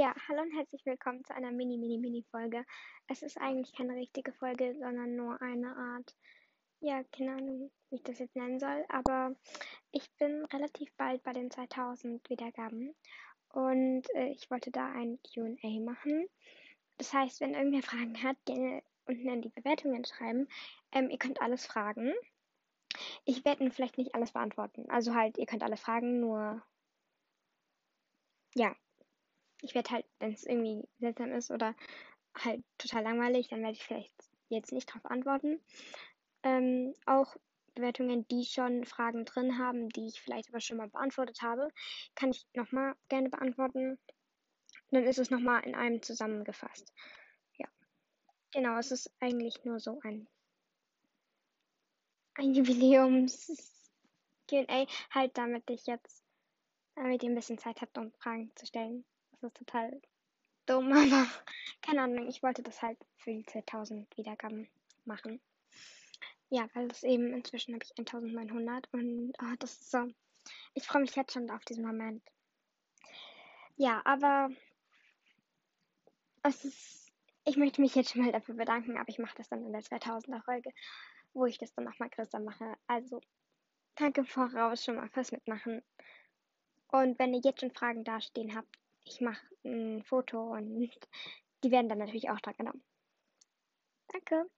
Ja, hallo und herzlich willkommen zu einer Mini, Mini, Mini-Folge. Es ist eigentlich keine richtige Folge, sondern nur eine Art, ja, keine Ahnung, wie ich das jetzt nennen soll, aber ich bin relativ bald bei den 2000 Wiedergaben und äh, ich wollte da ein QA machen. Das heißt, wenn irgendwer Fragen hat, gerne unten in die Bewertungen schreiben. Ähm, ihr könnt alles fragen. Ich werde vielleicht nicht alles beantworten. Also halt, ihr könnt alle fragen, nur ja, ich werde halt, wenn es irgendwie seltsam ist oder halt total langweilig, dann werde ich vielleicht jetzt nicht darauf antworten. Ähm, auch Bewertungen, die schon Fragen drin haben, die ich vielleicht aber schon mal beantwortet habe, kann ich nochmal gerne beantworten. Dann ist es nochmal in einem zusammengefasst. Ja. Genau, es ist eigentlich nur so ein, ein Jubiläums-QA, halt damit ich jetzt, damit ihr ein bisschen Zeit habt, um Fragen zu stellen. Das ist total dumm, aber keine Ahnung. Ich wollte das halt für die 2000 Wiedergaben machen. Ja, weil das eben inzwischen habe ich 1900 und oh, das ist so. Ich freue mich jetzt schon auf diesen Moment. Ja, aber es ist. Ich möchte mich jetzt schon mal dafür bedanken, aber ich mache das dann in der 2000er Folge, wo ich das dann nochmal größer mache. Also, danke voraus schon mal fürs Mitmachen. Und wenn ihr jetzt schon Fragen dastehen habt, ich mache ein Foto und die werden dann natürlich auch dran genommen. Danke.